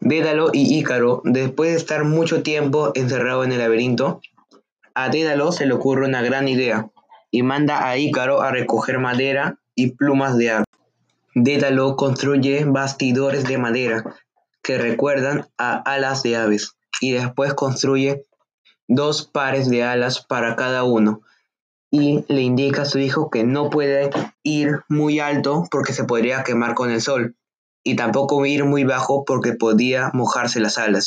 Dédalo y Ícaro, después de estar mucho tiempo encerrado en el laberinto, a Dédalo se le ocurre una gran idea y manda a Ícaro a recoger madera y plumas de ave. Dédalo construye bastidores de madera que recuerdan a alas de aves y después construye dos pares de alas para cada uno y le indica a su hijo que no puede ir muy alto porque se podría quemar con el sol y tampoco ir muy bajo porque podía mojarse las alas.